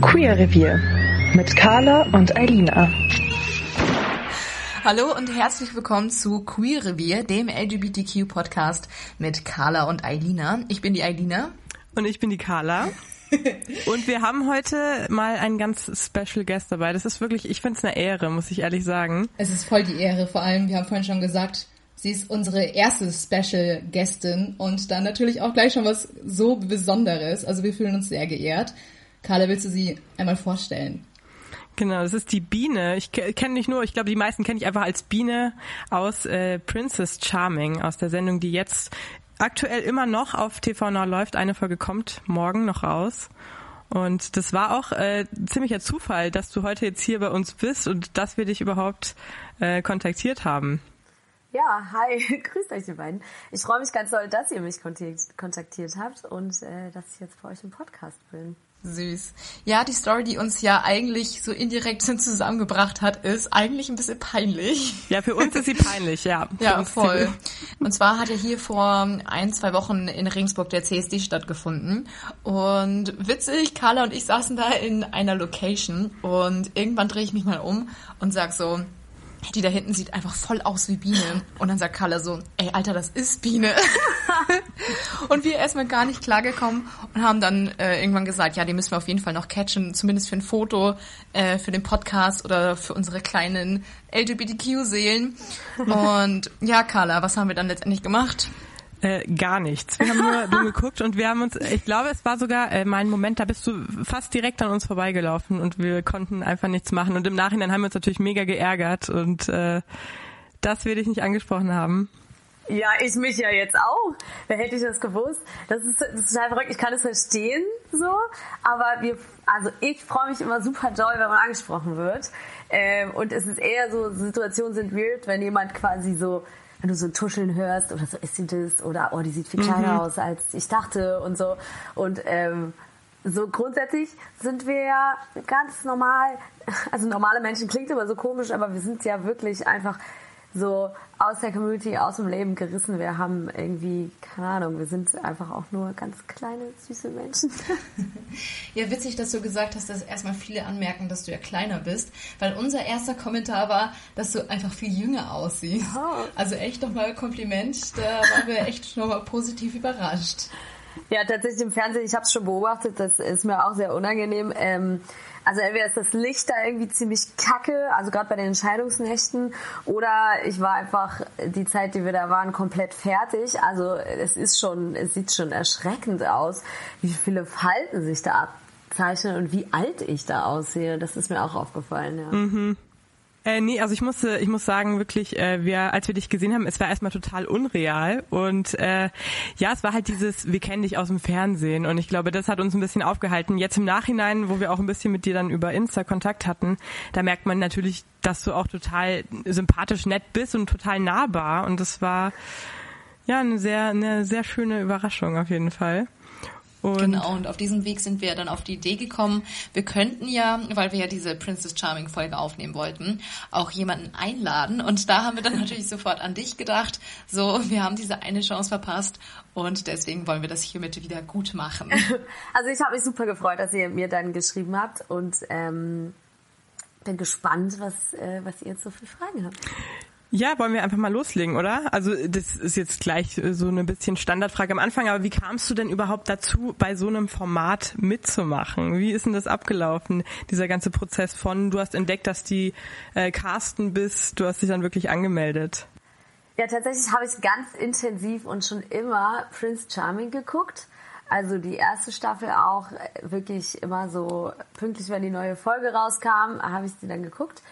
Queer Revier mit Carla und Eilina. Hallo und herzlich willkommen zu Queer Revier, dem LGBTQ-Podcast mit Carla und Eilina. Ich bin die Eilina. Und ich bin die Carla. Und wir haben heute mal einen ganz Special Guest dabei. Das ist wirklich, ich finde es eine Ehre, muss ich ehrlich sagen. Es ist voll die Ehre, vor allem, wir haben vorhin schon gesagt, sie ist unsere erste Special Gästin und dann natürlich auch gleich schon was so Besonderes. Also wir fühlen uns sehr geehrt. Carla, willst du sie einmal vorstellen? Genau, das ist die Biene. Ich kenne nicht nur, ich glaube, die meisten kenne ich einfach als Biene aus äh, Princess Charming, aus der Sendung, die jetzt aktuell immer noch auf TV Now läuft. Eine Folge kommt morgen noch raus. Und das war auch äh, ziemlicher Zufall, dass du heute jetzt hier bei uns bist und dass wir dich überhaupt äh, kontaktiert haben. Ja, hi, grüßt euch die beiden. Ich freue mich ganz doll, dass ihr mich kontaktiert habt und äh, dass ich jetzt bei euch im Podcast bin. Süß. Ja, die Story, die uns ja eigentlich so indirekt zusammengebracht hat, ist eigentlich ein bisschen peinlich. Ja, für uns ist sie peinlich, ja. ja, voll. Und zwar hat ja hier vor ein, zwei Wochen in Regensburg der CSD stattgefunden. Und witzig, Carla und ich saßen da in einer Location und irgendwann drehe ich mich mal um und sag so, die da hinten sieht einfach voll aus wie Biene. Und dann sagt Carla so, ey, Alter, das ist Biene. und wir erstmal gar nicht klargekommen und haben dann äh, irgendwann gesagt, ja, die müssen wir auf jeden Fall noch catchen, zumindest für ein Foto, äh, für den Podcast oder für unsere kleinen LGBTQ-Seelen. Und ja, Carla, was haben wir dann letztendlich gemacht? Äh, gar nichts. Wir haben nur dumm geguckt und wir haben uns, ich glaube, es war sogar äh, mal ein Moment, da bist du fast direkt an uns vorbeigelaufen und wir konnten einfach nichts machen. Und im Nachhinein haben wir uns natürlich mega geärgert und äh, dass wir dich nicht angesprochen haben. Ja, ich mich ja jetzt auch. Wer hätte ich das gewusst? Das ist, das ist total verrückt. Ich kann es verstehen, so. Aber wir, also ich freue mich immer super doll, wenn man angesprochen wird. Ähm, und es ist eher so, Situationen sind weird, wenn jemand quasi so wenn du so ein Tuscheln hörst oder so ist sie das oder oh, die sieht viel kleiner mhm. aus als ich dachte und so. Und ähm, so grundsätzlich sind wir ja ganz normal, also normale Menschen klingt immer so komisch, aber wir sind ja wirklich einfach so aus der Community, aus dem Leben gerissen. Wir haben irgendwie, keine Ahnung, wir sind einfach auch nur ganz kleine, süße Menschen. ja, witzig, dass du gesagt hast, dass erstmal viele anmerken, dass du ja kleiner bist, weil unser erster Kommentar war, dass du einfach viel jünger aussiehst. Oh. Also echt nochmal Kompliment, da waren wir echt nochmal positiv überrascht. Ja, tatsächlich im Fernsehen, ich habe es schon beobachtet, das ist mir auch sehr unangenehm. Ähm, also entweder ist das Licht da irgendwie ziemlich kacke, also gerade bei den Entscheidungsnächten, oder ich war einfach die Zeit, die wir da waren, komplett fertig. Also es ist schon, es sieht schon erschreckend aus, wie viele Falten sich da abzeichnen und wie alt ich da aussehe. Das ist mir auch aufgefallen, ja. Mhm. Äh, nee, also ich musste, ich muss sagen, wirklich, äh, wir, als wir dich gesehen haben, es war erstmal total unreal. Und äh, ja, es war halt dieses, wir kennen dich aus dem Fernsehen. Und ich glaube, das hat uns ein bisschen aufgehalten. Jetzt im Nachhinein, wo wir auch ein bisschen mit dir dann über Insta Kontakt hatten, da merkt man natürlich, dass du auch total sympathisch nett bist und total nahbar. Und das war ja eine sehr, eine sehr schöne Überraschung auf jeden Fall. Und genau, und auf diesem Weg sind wir dann auf die Idee gekommen, wir könnten ja, weil wir ja diese Princess Charming Folge aufnehmen wollten, auch jemanden einladen. Und da haben wir dann natürlich sofort an dich gedacht. So, wir haben diese eine Chance verpasst und deswegen wollen wir das hiermit wieder gut machen. Also ich habe mich super gefreut, dass ihr mir dann geschrieben habt und ähm, bin gespannt, was, äh, was ihr jetzt so für Fragen habt. Ja, wollen wir einfach mal loslegen, oder? Also das ist jetzt gleich äh, so eine bisschen Standardfrage am Anfang, aber wie kamst du denn überhaupt dazu, bei so einem Format mitzumachen? Wie ist denn das abgelaufen, dieser ganze Prozess von, du hast entdeckt, dass die äh, Carsten bist, du hast dich dann wirklich angemeldet? Ja, tatsächlich habe ich ganz intensiv und schon immer Prince Charming geguckt. Also die erste Staffel auch äh, wirklich immer so pünktlich, wenn die neue Folge rauskam, habe ich sie dann geguckt.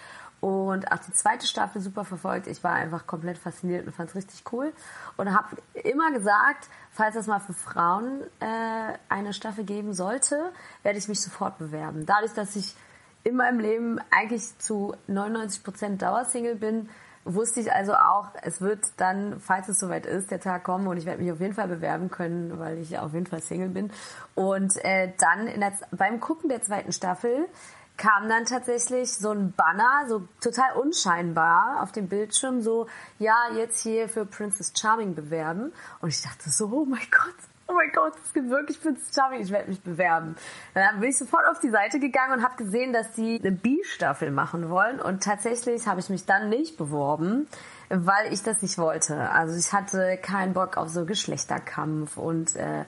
Und auch die zweite Staffel super verfolgt. Ich war einfach komplett fasziniert und fand es richtig cool und habe immer gesagt, falls es mal für Frauen äh, eine Staffel geben sollte, werde ich mich sofort bewerben. Dadurch, dass ich in meinem Leben eigentlich zu 99% Dauersingle bin, wusste ich also auch, es wird dann, falls es soweit ist, der Tag kommen und ich werde mich auf jeden Fall bewerben können, weil ich auf jeden Fall Single bin. Und äh, dann der, beim Gucken der zweiten Staffel kam dann tatsächlich so ein Banner, so total unscheinbar auf dem Bildschirm, so, ja, jetzt hier für Princess Charming bewerben. Und ich dachte so, oh mein Gott, oh mein Gott, es gibt wirklich Princess Charming, ich werde mich bewerben. Dann bin ich sofort auf die Seite gegangen und habe gesehen, dass die eine B-Staffel machen wollen. Und tatsächlich habe ich mich dann nicht beworben, weil ich das nicht wollte. Also ich hatte keinen Bock auf so Geschlechterkampf und äh,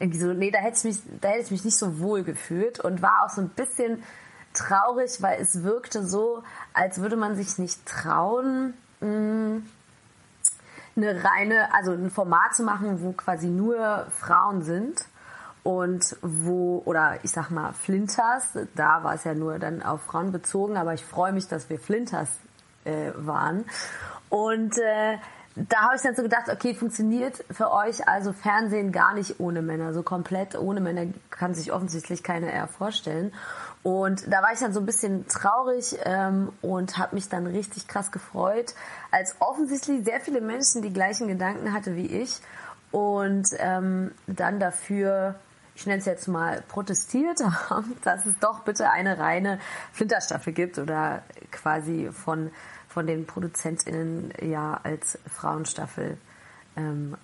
irgendwie so, nee, da hätte ich mich, da hätte ich mich nicht so wohl gefühlt und war auch so ein bisschen traurig, weil es wirkte so, als würde man sich nicht trauen, mh, eine reine, also ein Format zu machen, wo quasi nur Frauen sind und wo, oder ich sag mal Flinters, da war es ja nur dann auf Frauen bezogen, aber ich freue mich, dass wir Flinters äh, waren. Und äh, da habe ich dann so gedacht, okay, funktioniert für euch also Fernsehen gar nicht ohne Männer, so komplett ohne Männer kann sich offensichtlich keiner eher vorstellen. Und da war ich dann so ein bisschen traurig ähm, und habe mich dann richtig krass gefreut, als offensichtlich sehr viele Menschen die gleichen Gedanken hatte wie ich und ähm, dann dafür, ich nenne es jetzt mal, protestiert haben, dass es doch bitte eine reine Flinterstaffel gibt oder quasi von von den ProduzentInnen ja als Frauenstaffel ähm,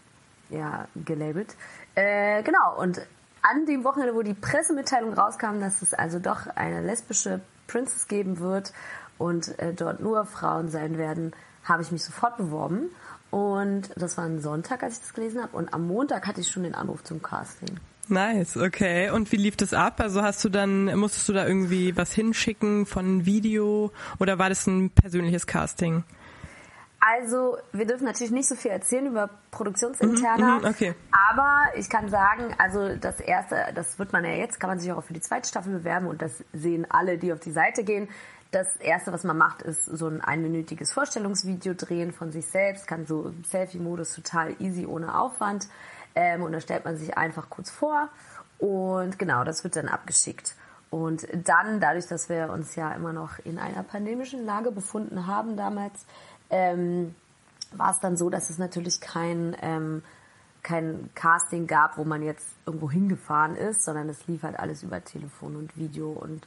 ja, gelabelt. Äh, genau, und an dem Wochenende, wo die Pressemitteilung rauskam, dass es also doch eine lesbische Princess geben wird und äh, dort nur Frauen sein werden, habe ich mich sofort beworben. Und das war ein Sonntag, als ich das gelesen habe. Und am Montag hatte ich schon den Anruf zum Casting. Nice, okay. Und wie lief das ab? Also hast du dann, musstest du da irgendwie was hinschicken von Video oder war das ein persönliches Casting? Also, wir dürfen natürlich nicht so viel erzählen über Produktionsinterner. Mhm, okay. Aber ich kann sagen, also das erste, das wird man ja jetzt, kann man sich auch für die zweite Staffel bewerben und das sehen alle, die auf die Seite gehen. Das erste, was man macht, ist so ein einminütiges Vorstellungsvideo drehen von sich selbst, kann so im Selfie-Modus total easy, ohne Aufwand. Ähm, und da stellt man sich einfach kurz vor und genau, das wird dann abgeschickt. Und dann, dadurch, dass wir uns ja immer noch in einer pandemischen Lage befunden haben damals, ähm, war es dann so, dass es natürlich kein, ähm, kein Casting gab, wo man jetzt irgendwo hingefahren ist, sondern es lief halt alles über Telefon und Video und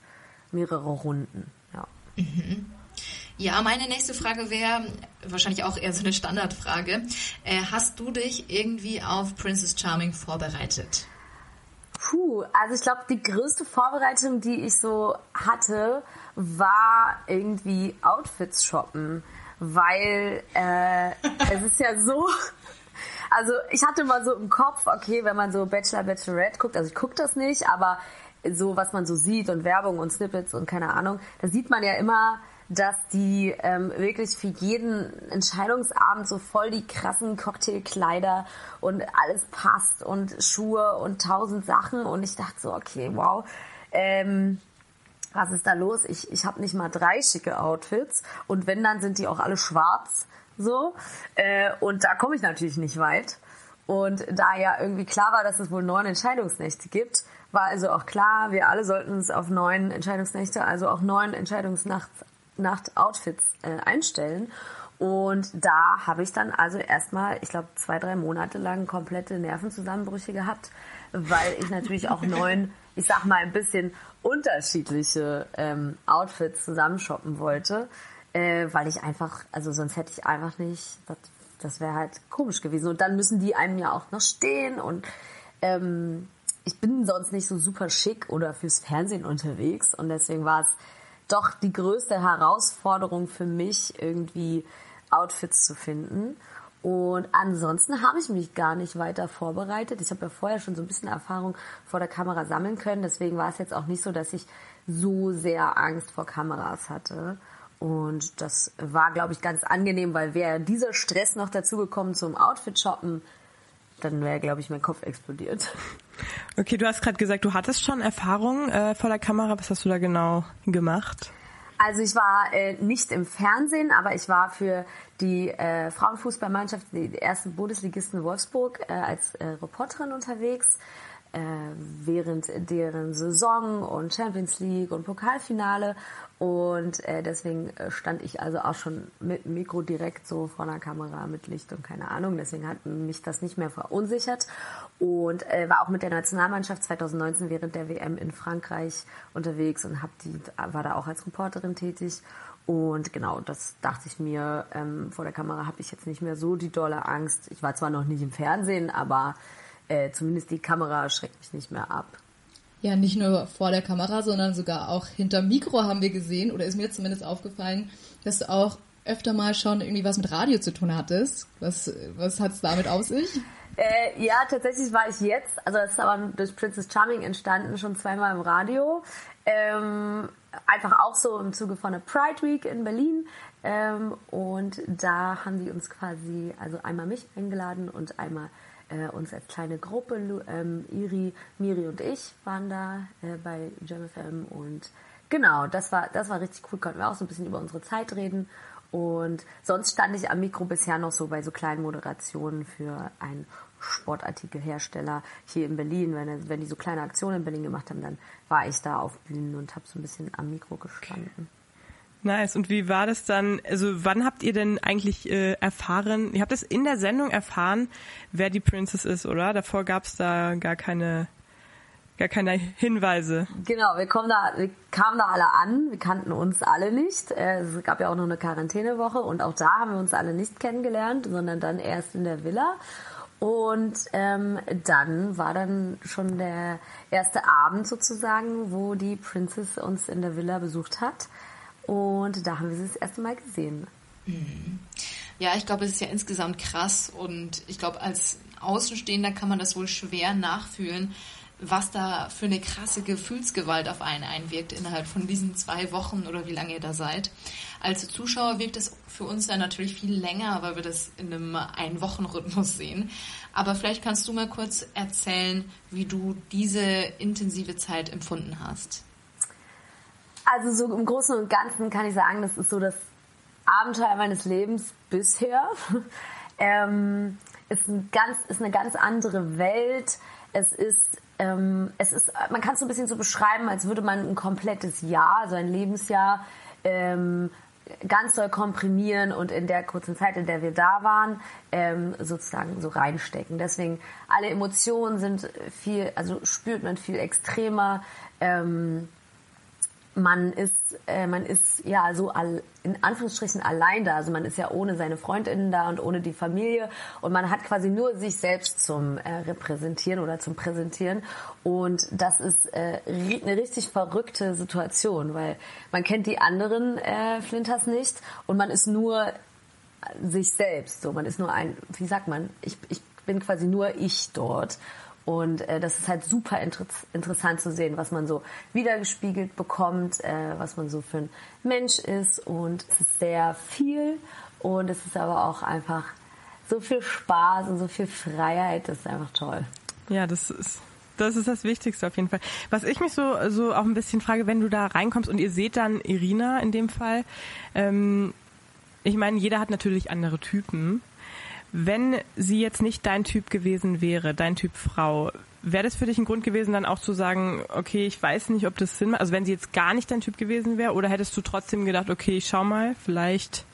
mehrere Runden. Ja. Mhm. Ja, meine nächste Frage wäre wahrscheinlich auch eher so eine Standardfrage. Äh, hast du dich irgendwie auf Princess Charming vorbereitet? Puh, also ich glaube, die größte Vorbereitung, die ich so hatte, war irgendwie Outfits shoppen, weil äh, es ist ja so, also ich hatte mal so im Kopf, okay, wenn man so Bachelor, Bachelorette guckt, also ich gucke das nicht, aber so was man so sieht und Werbung und Snippets und keine Ahnung, da sieht man ja immer dass die ähm, wirklich für jeden Entscheidungsabend so voll die krassen Cocktailkleider und alles passt und Schuhe und tausend Sachen und ich dachte so, okay, wow, ähm, was ist da los? Ich, ich habe nicht mal drei schicke Outfits und wenn, dann sind die auch alle schwarz so äh, und da komme ich natürlich nicht weit. Und da ja irgendwie klar war, dass es wohl neun Entscheidungsnächte gibt, war also auch klar, wir alle sollten uns auf neun Entscheidungsnächte, also auch neun Entscheidungsnachts Nacht-Outfits äh, einstellen. Und da habe ich dann also erstmal, ich glaube, zwei, drei Monate lang komplette Nervenzusammenbrüche gehabt, weil ich natürlich auch neun, ich sag mal, ein bisschen unterschiedliche ähm, Outfits zusammenshoppen wollte, äh, weil ich einfach, also sonst hätte ich einfach nicht, das, das wäre halt komisch gewesen. Und dann müssen die einem ja auch noch stehen und ähm, ich bin sonst nicht so super schick oder fürs Fernsehen unterwegs und deswegen war es doch die größte Herausforderung für mich, irgendwie Outfits zu finden. Und ansonsten habe ich mich gar nicht weiter vorbereitet. Ich habe ja vorher schon so ein bisschen Erfahrung vor der Kamera sammeln können. Deswegen war es jetzt auch nicht so, dass ich so sehr Angst vor Kameras hatte. Und das war, glaube ich, ganz angenehm, weil wäre dieser Stress noch dazugekommen zum Outfit-Shoppen, dann wäre, glaube ich, mein Kopf explodiert. Okay, du hast gerade gesagt, du hattest schon Erfahrung äh, vor der Kamera. Was hast du da genau gemacht? Also ich war äh, nicht im Fernsehen, aber ich war für die äh, Frauenfußballmannschaft, die ersten Bundesligisten Wolfsburg, äh, als äh, Reporterin unterwegs während deren Saison und Champions League und Pokalfinale. Und äh, deswegen äh, stand ich also auch schon mit Mikro direkt so vor der Kamera mit Licht und keine Ahnung. Deswegen hat mich das nicht mehr verunsichert. Und äh, war auch mit der Nationalmannschaft 2019 während der WM in Frankreich unterwegs und hab die, war da auch als Reporterin tätig. Und genau, das dachte ich mir, ähm, vor der Kamera habe ich jetzt nicht mehr so die dolle Angst. Ich war zwar noch nicht im Fernsehen, aber äh, zumindest die Kamera schreckt mich nicht mehr ab. Ja, nicht nur vor der Kamera, sondern sogar auch hinter Mikro haben wir gesehen, oder ist mir zumindest aufgefallen, dass du auch öfter mal schon irgendwie was mit Radio zu tun hattest. Was, was hat es damit auf sich? Äh, ja, tatsächlich war ich jetzt, also das ist aber durch Princess Charming entstanden, schon zweimal im Radio. Ähm, einfach auch so im Zuge von der Pride Week in Berlin. Ähm, und da haben die uns quasi, also einmal mich eingeladen und einmal äh, uns als kleine Gruppe, ähm, Iri, Miri und ich waren da äh, bei JamFM und genau, das war, das war richtig cool, konnten wir auch so ein bisschen über unsere Zeit reden und sonst stand ich am Mikro bisher noch so bei so kleinen Moderationen für einen Sportartikelhersteller hier in Berlin. Wenn, wenn die so kleine Aktionen in Berlin gemacht haben, dann war ich da auf Bühnen und habe so ein bisschen am Mikro gestanden. Nice. Und wie war das dann? Also wann habt ihr denn eigentlich äh, erfahren? Ihr habt es in der Sendung erfahren, wer die Princess ist, oder? Davor gab es da gar keine, gar keine Hinweise. Genau, wir kommen da, wir kamen da alle an, wir kannten uns alle nicht. Äh, es gab ja auch noch eine Quarantänewoche und auch da haben wir uns alle nicht kennengelernt, sondern dann erst in der Villa. Und ähm, dann war dann schon der erste Abend sozusagen, wo die Princess uns in der Villa besucht hat. Und da haben wir sie das erste Mal gesehen. Mhm. Ja, ich glaube, es ist ja insgesamt krass und ich glaube, als Außenstehender kann man das wohl schwer nachfühlen, was da für eine krasse Gefühlsgewalt auf einen einwirkt innerhalb von diesen zwei Wochen oder wie lange ihr da seid. Als Zuschauer wirkt es für uns ja natürlich viel länger, weil wir das in einem Ein-Wochen-Rhythmus sehen. Aber vielleicht kannst du mal kurz erzählen, wie du diese intensive Zeit empfunden hast. Also so im Großen und Ganzen kann ich sagen, das ist so das Abenteuer meines Lebens bisher. ähm, ist, ein ganz, ist eine ganz andere Welt. Es ist, ähm, es ist, man kann es so ein bisschen so beschreiben, als würde man ein komplettes Jahr, also ein Lebensjahr, ähm, ganz doll komprimieren und in der kurzen Zeit, in der wir da waren, ähm, sozusagen so reinstecken. Deswegen alle Emotionen sind viel, also spürt man viel extremer. Ähm, man ist, äh, man ist ja so all, in Anführungsstrichen allein da. Also man ist ja ohne seine Freundinnen da und ohne die Familie und man hat quasi nur sich selbst zum äh, Repräsentieren oder zum Präsentieren. Und das ist äh, eine richtig verrückte Situation, weil man kennt die anderen äh, Flinters nicht und man ist nur sich selbst. So, man ist nur ein, wie sagt man? Ich, ich bin quasi nur ich dort. Und äh, das ist halt super inter interessant zu sehen, was man so wiedergespiegelt bekommt, äh, was man so für ein Mensch ist. Und es ist sehr viel und es ist aber auch einfach so viel Spaß und so viel Freiheit. Das ist einfach toll. Ja, das ist das ist das Wichtigste auf jeden Fall. Was ich mich so, so auch ein bisschen frage, wenn du da reinkommst und ihr seht dann Irina in dem Fall, ähm, ich meine, jeder hat natürlich andere Typen. Wenn sie jetzt nicht dein Typ gewesen wäre, dein Typ Frau, wäre das für dich ein Grund gewesen, dann auch zu sagen, okay, ich weiß nicht, ob das Sinn macht, also wenn sie jetzt gar nicht dein Typ gewesen wäre, oder hättest du trotzdem gedacht, okay, ich schau mal, vielleicht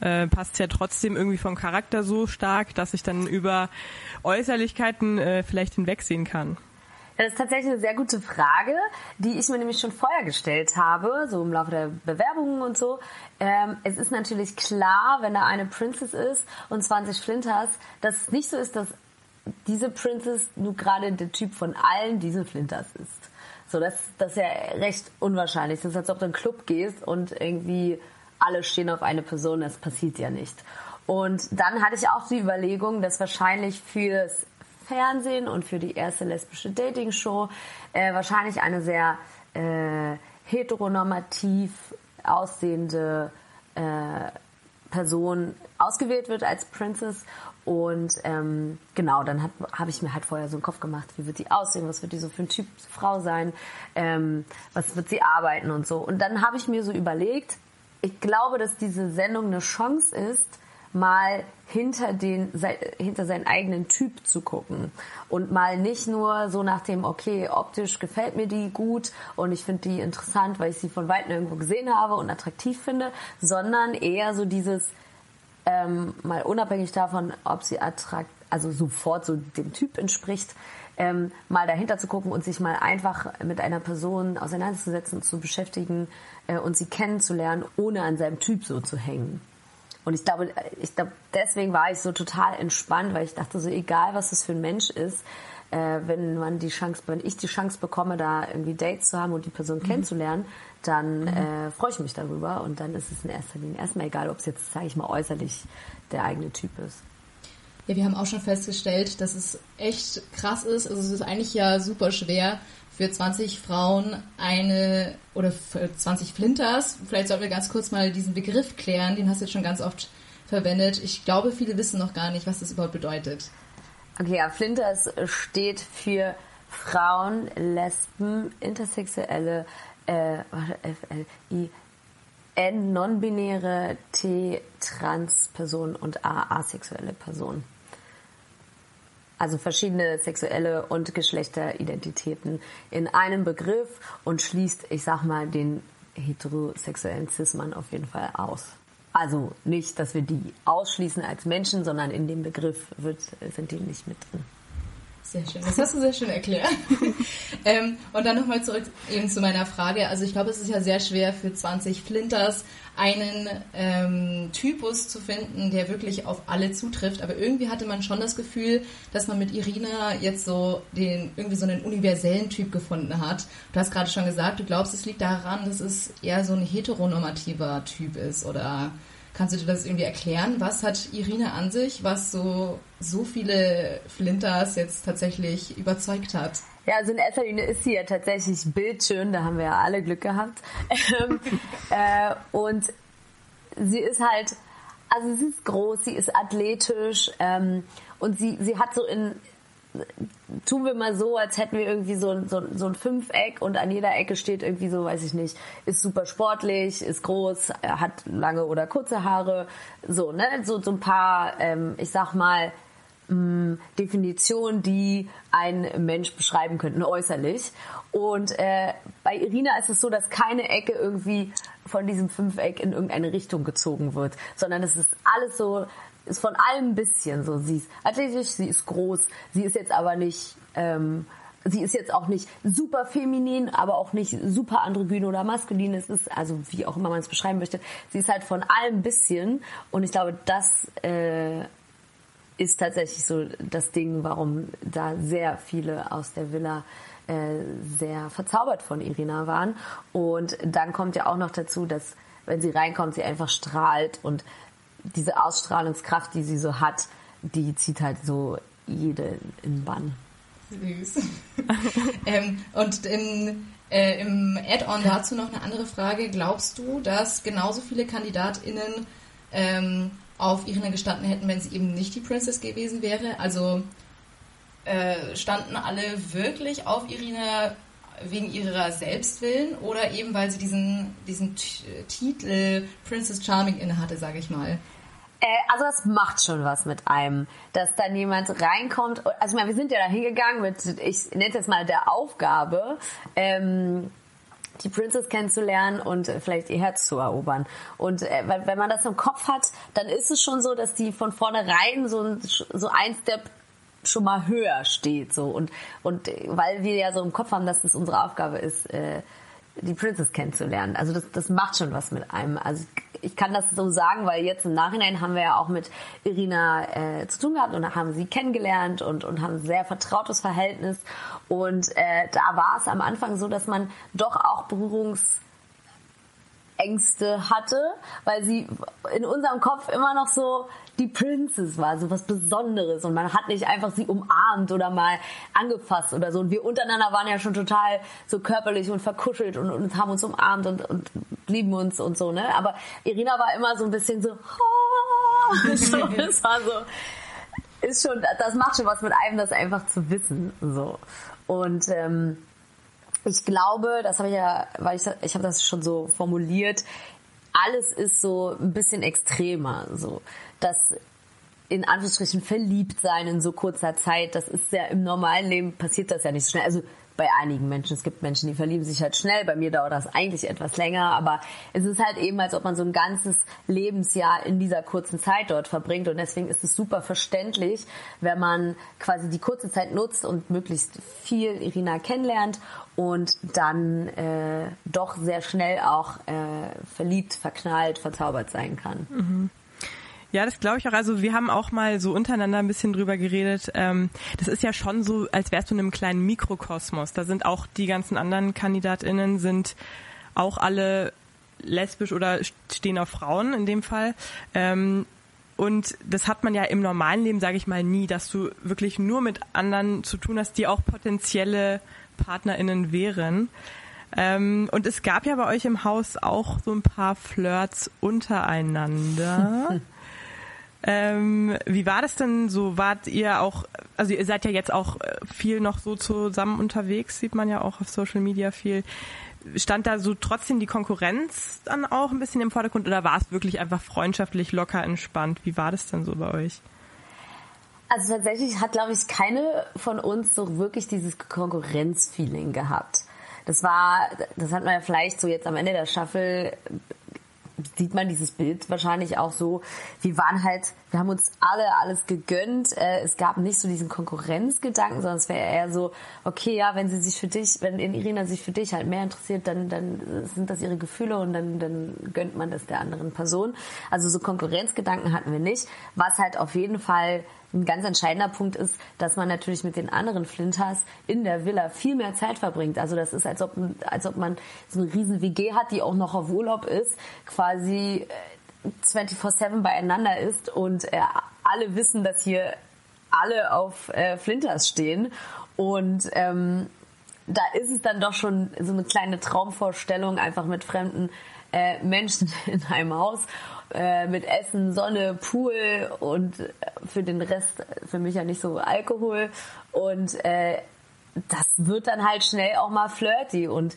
äh, passt ja trotzdem irgendwie vom Charakter so stark, dass ich dann über Äußerlichkeiten äh, vielleicht hinwegsehen kann? Das ist tatsächlich eine sehr gute Frage, die ich mir nämlich schon vorher gestellt habe, so im Laufe der Bewerbungen und so. Ähm, es ist natürlich klar, wenn da eine Princess ist und 20 Flinters, dass es nicht so ist, dass diese Princess nur gerade der Typ von allen diesen Flinters ist. So, das, das ist ja recht unwahrscheinlich. Das ist, als ob du in einen Club gehst und irgendwie alle stehen auf eine Person, das passiert ja nicht. Und dann hatte ich auch die Überlegung, dass wahrscheinlich fürs Fernsehen und für die erste lesbische Dating-Show äh, wahrscheinlich eine sehr äh, heteronormativ aussehende äh, Person ausgewählt wird als Princess. Und ähm, genau, dann habe hab ich mir halt vorher so einen Kopf gemacht, wie wird die aussehen, was wird die so für ein Typ Frau sein, ähm, was wird sie arbeiten und so. Und dann habe ich mir so überlegt, ich glaube, dass diese Sendung eine Chance ist, mal hinter den hinter seinen eigenen Typ zu gucken. Und mal nicht nur so nach dem okay optisch gefällt mir die gut und ich finde die interessant weil ich sie von weitem irgendwo gesehen habe und attraktiv finde sondern eher so dieses ähm, mal unabhängig davon ob sie attrakt also sofort so dem Typ entspricht ähm, mal dahinter zu gucken und sich mal einfach mit einer Person auseinanderzusetzen zu beschäftigen äh, und sie kennenzulernen ohne an seinem Typ so zu hängen und ich glaube, ich glaube, deswegen war ich so total entspannt, weil ich dachte so, egal was das für ein Mensch ist, äh, wenn man die Chance, wenn ich die Chance bekomme, da irgendwie Dates zu haben und die Person mhm. kennenzulernen, dann mhm. äh, freue ich mich darüber und dann ist es in erster Linie erstmal egal, ob es jetzt, sage ich mal, äußerlich der eigene Typ ist. Ja, wir haben auch schon festgestellt, dass es echt krass ist. Also es ist eigentlich ja super schwer, für 20 Frauen eine oder für 20 Flinters. Vielleicht sollten wir ganz kurz mal diesen Begriff klären, den hast du jetzt schon ganz oft verwendet. Ich glaube, viele wissen noch gar nicht, was das überhaupt bedeutet. Okay, ja, Flinters steht für Frauen, Lesben, Intersexuelle, äh, FLI, N, non-binäre, T, Trans-Personen und A, asexuelle Personen. Also verschiedene sexuelle und Geschlechteridentitäten in einem Begriff und schließt, ich sag mal, den heterosexuellen Cis-Mann auf jeden Fall aus. Also nicht, dass wir die ausschließen als Menschen, sondern in dem Begriff wird, sind die nicht mit drin. Sehr schön, das hast du sehr schön erklärt. ähm, und dann nochmal zurück eben zu meiner Frage. Also ich glaube, es ist ja sehr schwer für 20 Flinters einen ähm, Typus zu finden, der wirklich auf alle zutrifft. Aber irgendwie hatte man schon das Gefühl, dass man mit Irina jetzt so den irgendwie so einen universellen Typ gefunden hat. Du hast gerade schon gesagt, du glaubst, es liegt daran, dass es eher so ein heteronormativer Typ ist oder Kannst du dir das irgendwie erklären? Was hat Irina an sich, was so, so viele Flinters jetzt tatsächlich überzeugt hat? Ja, also in erster Linie ist sie ja tatsächlich bildschön, da haben wir ja alle Glück gehabt. Ähm, äh, und sie ist halt, also sie ist groß, sie ist athletisch ähm, und sie, sie hat so in, tun wir mal so, als hätten wir irgendwie so, ein so, so ein Fünfeck und an jeder Ecke steht irgendwie so, weiß ich nicht, ist super sportlich, ist groß, hat lange oder kurze Haare, so, ne? So, so ein paar, ähm, ich sag mal, mh, mm, Definitionen, die ein Mensch beschreiben könnten, äußerlich. Und äh, bei Irina ist es so, dass keine Ecke irgendwie von diesem Fünfeck in irgendeine Richtung gezogen wird, sondern es ist alles so ist von allem ein bisschen so. Sie ist athletisch, sie ist groß, sie ist jetzt aber nicht, ähm, sie ist jetzt auch nicht super feminin, aber auch nicht super androgyn oder maskulin. Es ist, also wie auch immer man es beschreiben möchte, sie ist halt von allem ein bisschen. Und ich glaube, das äh, ist tatsächlich so das Ding, warum da sehr viele aus der Villa äh, sehr verzaubert von Irina waren. Und dann kommt ja auch noch dazu, dass wenn sie reinkommt, sie einfach strahlt und diese Ausstrahlungskraft, die sie so hat, die zieht halt so jede in Bann. Süß. ähm, und im, äh, im Add-on dazu noch eine andere Frage. Glaubst du, dass genauso viele KandidatInnen ähm, auf Irina gestanden hätten, wenn sie eben nicht die Princess gewesen wäre? Also äh, standen alle wirklich auf Irina wegen ihrer Selbstwillen oder eben weil sie diesen, diesen Titel Princess Charming innehatte, sage ich mal? Äh, also das macht schon was mit einem, dass dann jemand reinkommt. Also ich meine, wir sind ja da hingegangen mit, ich nenne es jetzt mal der Aufgabe, ähm, die Princess kennenzulernen und vielleicht ihr Herz zu erobern. Und äh, wenn man das im Kopf hat, dann ist es schon so, dass die von vornherein so, so ein Step schon mal höher steht so und und weil wir ja so im Kopf haben, dass das unsere Aufgabe ist, äh, die Princess kennenzulernen. Also das, das macht schon was mit einem. Also ich kann das so sagen, weil jetzt im Nachhinein haben wir ja auch mit Irina äh, zu tun gehabt und haben sie kennengelernt und, und haben ein sehr vertrautes Verhältnis. Und äh, da war es am Anfang so, dass man doch auch Berührungs Ängste hatte, weil sie in unserem Kopf immer noch so die Princess war, so was Besonderes und man hat nicht einfach sie umarmt oder mal angefasst oder so und wir untereinander waren ja schon total so körperlich und verkuschelt und, und haben uns umarmt und, und lieben uns und so, ne? Aber Irina war immer so ein bisschen so, oh, so, das war so, ist schon, das macht schon was mit einem, das einfach zu wissen. So. Und ähm, ich glaube, das habe ich ja, weil ich, ich habe das schon so formuliert, alles ist so ein bisschen extremer. So, das in Anführungsstrichen verliebt sein in so kurzer Zeit, das ist ja im normalen Leben passiert das ja nicht so schnell. Also bei einigen Menschen. Es gibt Menschen, die verlieben sich halt schnell. Bei mir dauert das eigentlich etwas länger, aber es ist halt eben, als ob man so ein ganzes Lebensjahr in dieser kurzen Zeit dort verbringt und deswegen ist es super verständlich, wenn man quasi die kurze Zeit nutzt und möglichst viel Irina kennenlernt und dann äh, doch sehr schnell auch äh, verliebt, verknallt, verzaubert sein kann. Mhm. Ja, das glaube ich auch. Also wir haben auch mal so untereinander ein bisschen drüber geredet. Ähm, das ist ja schon so, als wärst du in einem kleinen Mikrokosmos. Da sind auch die ganzen anderen KandidatInnen sind auch alle lesbisch oder stehen auf Frauen in dem Fall. Ähm, und das hat man ja im normalen Leben, sage ich mal, nie, dass du wirklich nur mit anderen zu tun hast, die auch potenzielle PartnerInnen wären. Ähm, und es gab ja bei euch im Haus auch so ein paar Flirts untereinander. Ähm, wie war das denn so? Wart ihr auch, also ihr seid ja jetzt auch äh, viel noch so zusammen unterwegs, sieht man ja auch auf Social Media viel. Stand da so trotzdem die Konkurrenz dann auch ein bisschen im Vordergrund oder war es wirklich einfach freundschaftlich, locker, entspannt? Wie war das denn so bei euch? Also tatsächlich hat, glaube ich, keine von uns so wirklich dieses Konkurrenzfeeling gehabt. Das war, das hat man ja vielleicht so jetzt am Ende der Staffel sieht man dieses Bild wahrscheinlich auch so. Wir waren halt, wir haben uns alle alles gegönnt. Äh, es gab nicht so diesen Konkurrenzgedanken, sondern es wäre eher so, okay, ja, wenn sie sich für dich, wenn Irina sich für dich halt mehr interessiert, dann, dann sind das ihre Gefühle und dann, dann gönnt man das der anderen Person. Also so Konkurrenzgedanken hatten wir nicht. Was halt auf jeden Fall ein ganz entscheidender Punkt ist, dass man natürlich mit den anderen Flinters in der Villa viel mehr Zeit verbringt. Also das ist, als ob, als ob man so eine riesen WG hat, die auch noch auf Urlaub ist, quasi 24-7 äh, beieinander ist und äh, alle wissen, dass hier alle auf äh, Flinters stehen. Und ähm, da ist es dann doch schon so eine kleine Traumvorstellung, einfach mit fremden äh, Menschen in einem Haus äh, mit Essen, Sonne, Pool und für den Rest für mich ja nicht so Alkohol. Und äh, das wird dann halt schnell auch mal flirty und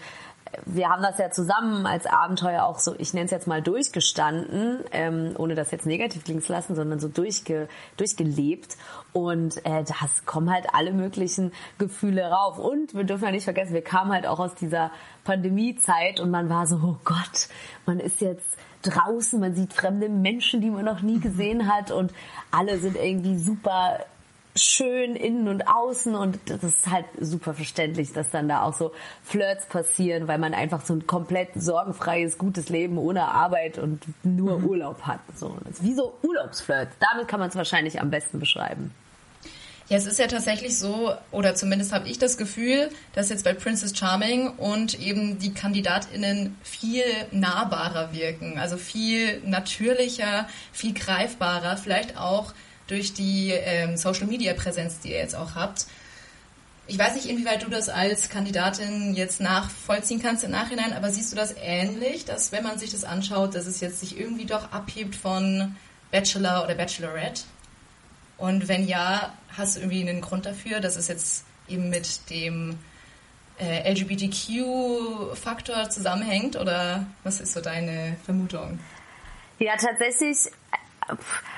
wir haben das ja zusammen als Abenteuer auch so, ich nenne es jetzt mal durchgestanden, ähm, ohne das jetzt negativ klingen zu lassen, sondern so durchge, durchgelebt. Und äh, das kommen halt alle möglichen Gefühle rauf. Und wir dürfen ja nicht vergessen, wir kamen halt auch aus dieser Pandemiezeit und man war so, oh Gott, man ist jetzt draußen, man sieht fremde Menschen, die man noch nie gesehen hat und alle sind irgendwie super schön innen und außen und das ist halt super verständlich, dass dann da auch so Flirts passieren, weil man einfach so ein komplett sorgenfreies, gutes Leben ohne Arbeit und nur mhm. Urlaub hat. So, wie so Urlaubsflirts. Damit kann man es wahrscheinlich am besten beschreiben. Ja, es ist ja tatsächlich so, oder zumindest habe ich das Gefühl, dass jetzt bei Princess Charming und eben die KandidatInnen viel nahbarer wirken, also viel natürlicher, viel greifbarer, vielleicht auch durch die ähm, Social Media Präsenz, die ihr jetzt auch habt. Ich weiß nicht, inwieweit du das als Kandidatin jetzt nachvollziehen kannst im Nachhinein, aber siehst du das ähnlich, dass wenn man sich das anschaut, dass es jetzt sich irgendwie doch abhebt von Bachelor oder Bachelorette? Und wenn ja, hast du irgendwie einen Grund dafür, dass es jetzt eben mit dem äh, LGBTQ-Faktor zusammenhängt? Oder was ist so deine Vermutung? Ja, tatsächlich.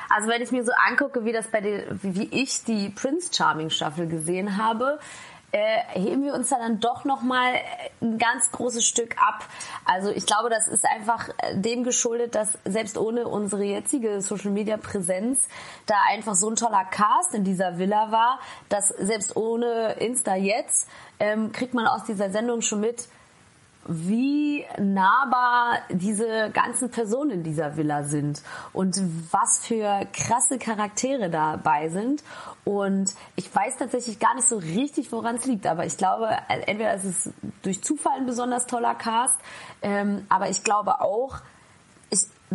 Also wenn ich mir so angucke, wie das bei den, wie ich die Prince Charming Staffel gesehen habe, äh, heben wir uns da dann doch noch mal ein ganz großes Stück ab. Also ich glaube, das ist einfach äh, dem geschuldet, dass selbst ohne unsere jetzige Social Media Präsenz da einfach so ein toller Cast in dieser Villa war, dass selbst ohne Insta jetzt ähm, kriegt man aus dieser Sendung schon mit, wie nahbar diese ganzen Personen in dieser Villa sind und was für krasse Charaktere dabei sind. Und ich weiß tatsächlich gar nicht so richtig, woran es liegt, aber ich glaube, entweder ist es durch Zufall ein besonders toller Cast, ähm, aber ich glaube auch,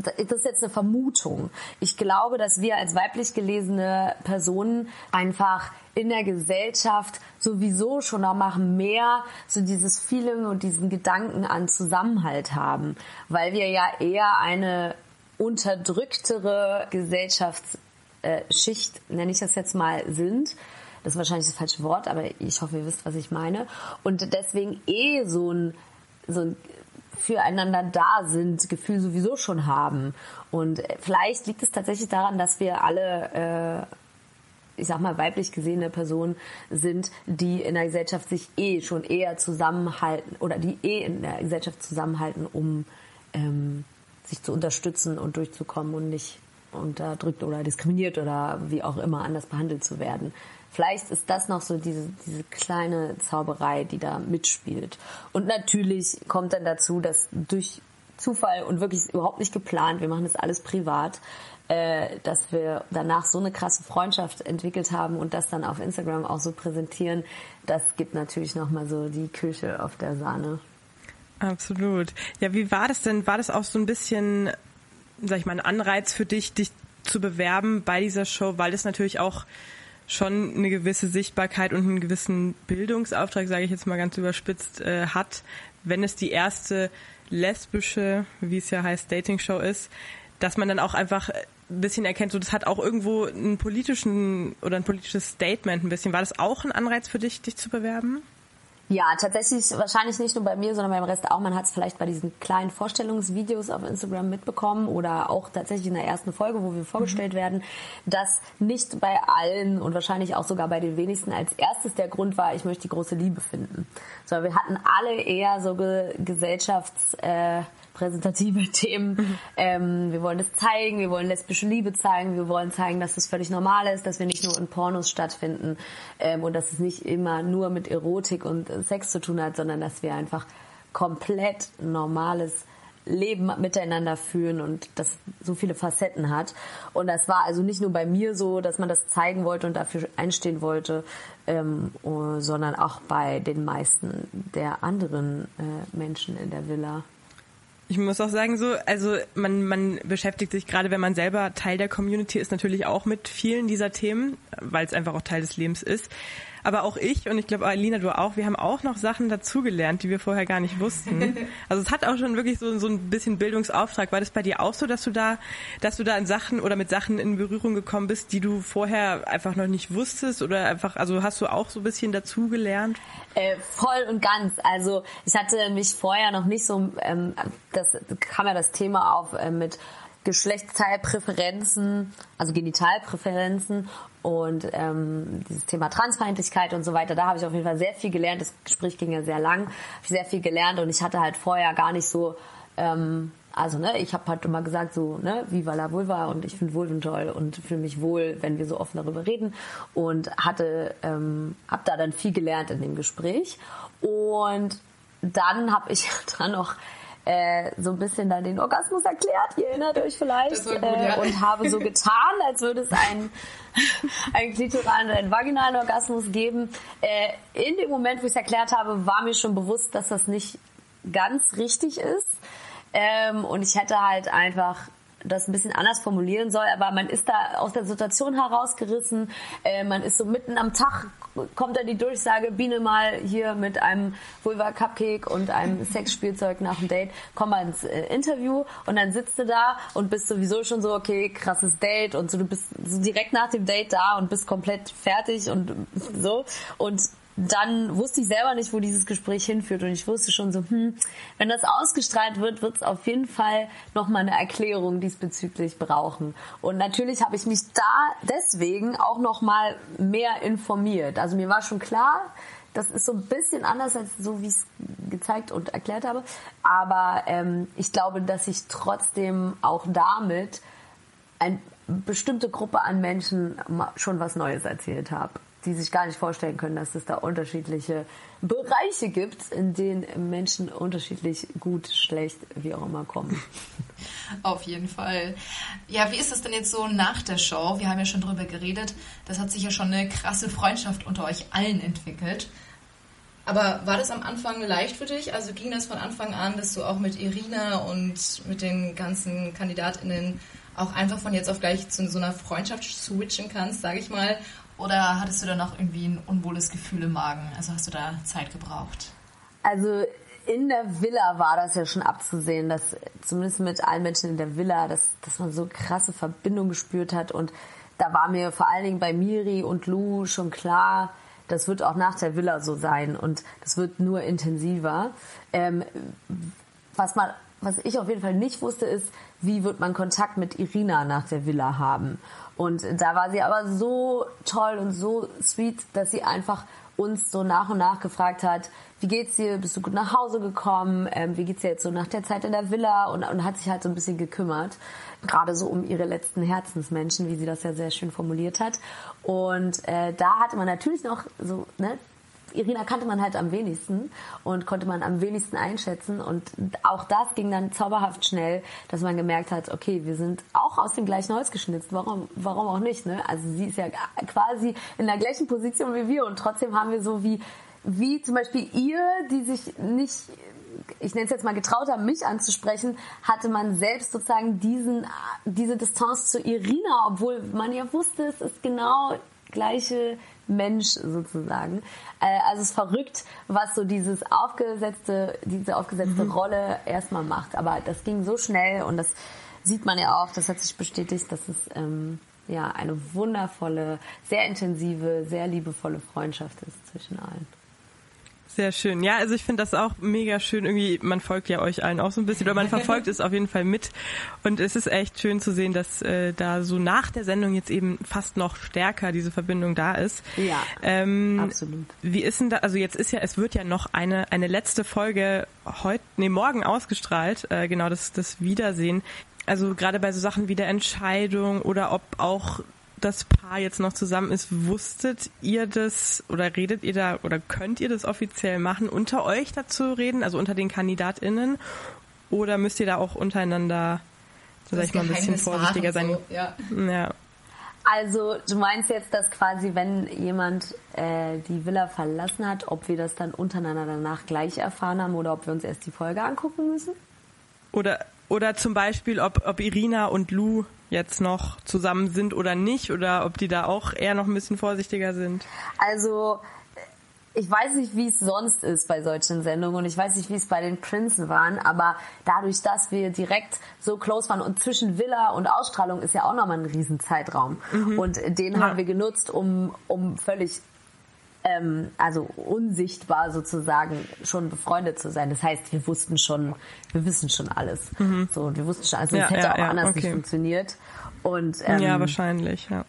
das ist jetzt eine Vermutung. Ich glaube, dass wir als weiblich gelesene Personen einfach in der Gesellschaft sowieso schon noch mal mehr so dieses Feeling und diesen Gedanken an Zusammenhalt haben, weil wir ja eher eine unterdrücktere Gesellschaftsschicht, nenne ich das jetzt mal, sind. Das ist wahrscheinlich das falsche Wort, aber ich hoffe, ihr wisst, was ich meine. Und deswegen eh so ein, so ein füreinander da sind, Gefühl sowieso schon haben. Und vielleicht liegt es tatsächlich daran, dass wir alle, äh, ich sag mal, weiblich gesehene Personen sind, die in der Gesellschaft sich eh schon eher zusammenhalten oder die eh in der Gesellschaft zusammenhalten, um ähm, sich zu unterstützen und durchzukommen und nicht unterdrückt oder diskriminiert oder wie auch immer anders behandelt zu werden. Vielleicht ist das noch so diese, diese kleine Zauberei, die da mitspielt. Und natürlich kommt dann dazu, dass durch Zufall und wirklich überhaupt nicht geplant, wir machen das alles privat, äh, dass wir danach so eine krasse Freundschaft entwickelt haben und das dann auf Instagram auch so präsentieren, das gibt natürlich nochmal so die Küche auf der Sahne. Absolut. Ja, wie war das denn? War das auch so ein bisschen, sag ich mal, ein Anreiz für dich, dich zu bewerben bei dieser Show, weil das natürlich auch schon eine gewisse Sichtbarkeit und einen gewissen Bildungsauftrag, sage ich jetzt mal ganz überspitzt, äh, hat, wenn es die erste lesbische, wie es ja heißt, Dating-Show ist, dass man dann auch einfach ein bisschen erkennt, so das hat auch irgendwo einen politischen oder ein politisches Statement ein bisschen. War das auch ein Anreiz für dich, dich zu bewerben? Ja, tatsächlich wahrscheinlich nicht nur bei mir, sondern beim Rest auch. Man hat es vielleicht bei diesen kleinen Vorstellungsvideos auf Instagram mitbekommen oder auch tatsächlich in der ersten Folge, wo wir vorgestellt mhm. werden, dass nicht bei allen und wahrscheinlich auch sogar bei den wenigsten als erstes der Grund war, ich möchte die große Liebe finden. Sondern wir hatten alle eher so Ge Gesellschafts... Äh, repräsentative Themen. Ähm, wir wollen das zeigen, wir wollen lesbische Liebe zeigen, wir wollen zeigen, dass es völlig normal ist, dass wir nicht nur in Pornos stattfinden ähm, und dass es nicht immer nur mit Erotik und Sex zu tun hat, sondern dass wir einfach komplett normales Leben miteinander führen und das so viele Facetten hat. Und das war also nicht nur bei mir so, dass man das zeigen wollte und dafür einstehen wollte, ähm, sondern auch bei den meisten der anderen äh, Menschen in der Villa. Ich muss auch sagen, so, also man, man beschäftigt sich gerade, wenn man selber Teil der Community ist, natürlich auch mit vielen dieser Themen, weil es einfach auch Teil des Lebens ist. Aber auch ich und ich glaube Alina, du auch, wir haben auch noch Sachen dazugelernt, die wir vorher gar nicht wussten. Also es hat auch schon wirklich so, so ein bisschen Bildungsauftrag. War das bei dir auch so, dass du da, dass du da in Sachen oder mit Sachen in Berührung gekommen bist, die du vorher einfach noch nicht wusstest oder einfach, also hast du auch so ein bisschen dazugelernt? Äh, voll und ganz. Also ich hatte mich vorher noch nicht so, ähm, das kam ja das Thema auf äh, mit Geschlechtsteilpräferenzen, also Genitalpräferenzen und ähm, dieses Thema Transfeindlichkeit und so weiter. Da habe ich auf jeden Fall sehr viel gelernt. Das Gespräch ging ja sehr lang. Habe ich sehr viel gelernt und ich hatte halt vorher gar nicht so ähm, also ne, ich habe halt immer gesagt so, ne, Viva la Vulva und ich finde Vulven toll und fühle mich wohl, wenn wir so offen darüber reden und hatte, ähm, habe da dann viel gelernt in dem Gespräch und dann habe ich dann noch äh, so ein bisschen dann den Orgasmus erklärt, ihr erinnert euch vielleicht, gut, äh, ja. und habe so getan, als würde es einen, einen klitoralen oder einen vaginalen Orgasmus geben. Äh, in dem Moment, wo ich es erklärt habe, war mir schon bewusst, dass das nicht ganz richtig ist. Ähm, und ich hätte halt einfach das ein bisschen anders formulieren soll, aber man ist da aus der Situation herausgerissen. Äh, man ist so mitten am Tag, kommt dann die Durchsage, Biene mal hier mit einem Vulva Cupcake und einem Sexspielzeug nach dem Date, komm mal ins äh, Interview und dann sitzt du da und bist sowieso schon so, okay, krasses Date und so, du bist so direkt nach dem Date da und bist komplett fertig und so und dann wusste ich selber nicht, wo dieses Gespräch hinführt und ich wusste schon so, hm, wenn das ausgestrahlt wird, wird es auf jeden Fall nochmal eine Erklärung diesbezüglich brauchen. Und natürlich habe ich mich da deswegen auch nochmal mehr informiert. Also mir war schon klar, das ist so ein bisschen anders als so, wie ich es gezeigt und erklärt habe. Aber ähm, ich glaube, dass ich trotzdem auch damit eine bestimmte Gruppe an Menschen schon was Neues erzählt habe die sich gar nicht vorstellen können, dass es da unterschiedliche Bereiche gibt, in denen Menschen unterschiedlich gut, schlecht, wie auch immer kommen. Auf jeden Fall. Ja, wie ist es denn jetzt so nach der Show? Wir haben ja schon drüber geredet. Das hat sich ja schon eine krasse Freundschaft unter euch allen entwickelt. Aber war das am Anfang leicht für dich? Also ging das von Anfang an, dass du auch mit Irina und mit den ganzen KandidatInnen auch einfach von jetzt auf gleich zu so einer Freundschaft switchen kannst, sage ich mal? Oder hattest du da noch irgendwie ein unwohles Gefühl im Magen? Also hast du da Zeit gebraucht? Also in der Villa war das ja schon abzusehen, dass zumindest mit allen Menschen in der Villa, dass, dass man so krasse Verbindung gespürt hat. Und da war mir vor allen Dingen bei Miri und Lou schon klar, das wird auch nach der Villa so sein und das wird nur intensiver. Ähm, was man, was ich auf jeden Fall nicht wusste, ist, wie wird man Kontakt mit Irina nach der Villa haben. Und da war sie aber so toll und so sweet, dass sie einfach uns so nach und nach gefragt hat, wie geht's dir, bist du gut nach Hause gekommen, ähm, wie geht's dir jetzt so nach der Zeit in der Villa? Und, und hat sich halt so ein bisschen gekümmert, gerade so um ihre letzten Herzensmenschen, wie sie das ja sehr schön formuliert hat. Und äh, da hatte man natürlich noch so, ne, Irina kannte man halt am wenigsten und konnte man am wenigsten einschätzen. Und auch das ging dann zauberhaft schnell, dass man gemerkt hat, okay, wir sind auch aus dem gleichen Holz geschnitzt. Warum, warum auch nicht? Ne? Also sie ist ja quasi in der gleichen Position wie wir und trotzdem haben wir so wie, wie zum Beispiel ihr, die sich nicht ich nenne es jetzt mal getraut haben, mich anzusprechen, hatte man selbst sozusagen diesen, diese Distanz zu Irina, obwohl man ja wusste, es ist genau gleiche Mensch sozusagen. Äh, also es ist verrückt, was so dieses aufgesetzte, diese aufgesetzte mhm. Rolle erstmal macht. Aber das ging so schnell und das sieht man ja auch, das hat sich bestätigt, dass es ähm, ja eine wundervolle, sehr intensive, sehr liebevolle Freundschaft ist zwischen allen. Sehr schön. Ja, also ich finde das auch mega schön. Irgendwie, man folgt ja euch allen auch so ein bisschen, oder man verfolgt es auf jeden Fall mit. Und es ist echt schön zu sehen, dass äh, da so nach der Sendung jetzt eben fast noch stärker diese Verbindung da ist. Ja, ähm, absolut. Wie ist denn da, also jetzt ist ja, es wird ja noch eine, eine letzte Folge heute, nee, morgen ausgestrahlt, äh, genau, das, das Wiedersehen. Also gerade bei so Sachen wie der Entscheidung oder ob auch das Paar jetzt noch zusammen ist, wusstet ihr das oder redet ihr da oder könnt ihr das offiziell machen, unter euch dazu reden, also unter den KandidatInnen? Oder müsst ihr da auch untereinander, sag ich mal, ein bisschen vorsichtiger sein? So, ja. ja. Also du meinst jetzt, dass quasi, wenn jemand äh, die Villa verlassen hat, ob wir das dann untereinander danach gleich erfahren haben oder ob wir uns erst die Folge angucken müssen? Oder oder zum Beispiel, ob, ob Irina und Lou jetzt noch zusammen sind oder nicht, oder ob die da auch eher noch ein bisschen vorsichtiger sind. Also ich weiß nicht, wie es sonst ist bei solchen Sendungen und ich weiß nicht, wie es bei den Prinzen waren, aber dadurch, dass wir direkt so close waren und zwischen Villa und Ausstrahlung ist ja auch nochmal ein Riesenzeitraum. Mhm. Und den ja. haben wir genutzt, um, um völlig ähm, also unsichtbar sozusagen schon befreundet zu sein. Das heißt, wir wussten schon, wir wissen schon alles. Mhm. So, wir wussten schon, also es ja, hätte ja, auch ja, anders okay. nicht funktioniert. Und ähm, ja, wahrscheinlich, ja.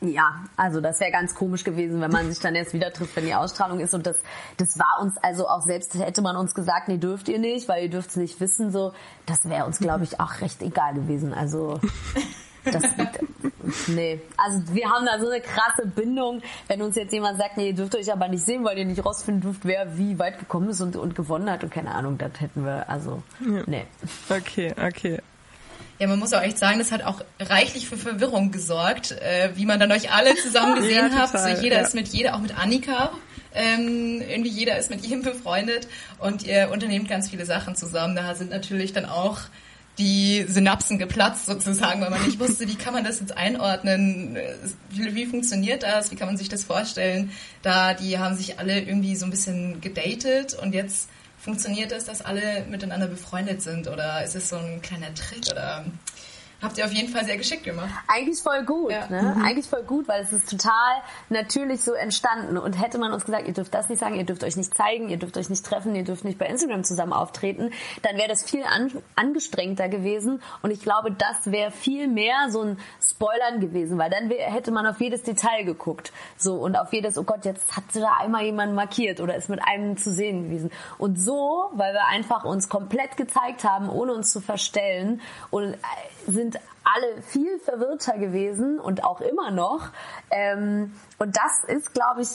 Ja, also das wäre ganz komisch gewesen, wenn man sich dann erst wieder trifft, wenn die Ausstrahlung ist. Und das, das war uns, also auch selbst hätte man uns gesagt, nee, dürft ihr nicht, weil ihr dürft es nicht wissen, so, das wäre uns, glaube ich, auch recht egal gewesen. Also das, nee. Also wir haben da so eine krasse Bindung. Wenn uns jetzt jemand sagt, nee, ihr dürft euch aber nicht sehen, weil ihr nicht rausfinden dürft, wer wie weit gekommen ist und, und gewonnen hat und keine Ahnung, das hätten wir, also, nee. Okay, okay. Ja, man muss auch echt sagen, das hat auch reichlich für Verwirrung gesorgt, äh, wie man dann euch alle zusammen gesehen ja, habt. Also jeder ja. ist mit jeder, auch mit Annika. Ähm, irgendwie jeder ist mit jedem befreundet und ihr unternehmt ganz viele Sachen zusammen. Da sind natürlich dann auch die Synapsen geplatzt sozusagen, weil man nicht wusste, wie kann man das jetzt einordnen, wie, wie, funktioniert das, wie kann man sich das vorstellen. Da die haben sich alle irgendwie so ein bisschen gedatet und jetzt funktioniert es, dass alle miteinander befreundet sind. Oder ist es so ein kleiner Trick oder Habt ihr auf jeden Fall sehr geschickt gemacht. Eigentlich voll gut, ja. ne? Mhm. Eigentlich voll gut, weil es ist total natürlich so entstanden. Und hätte man uns gesagt, ihr dürft das nicht sagen, ihr dürft euch nicht zeigen, ihr dürft euch nicht treffen, ihr dürft nicht bei Instagram zusammen auftreten, dann wäre das viel an, angestrengter gewesen. Und ich glaube, das wäre viel mehr so ein Spoilern gewesen, weil dann hätte man auf jedes Detail geguckt. So, und auf jedes, oh Gott, jetzt hat da einmal jemand markiert oder ist mit einem zu sehen gewesen. Und so, weil wir einfach uns komplett gezeigt haben, ohne uns zu verstellen und äh, sind alle viel verwirrter gewesen und auch immer noch. Ähm, und das ist, glaube ich,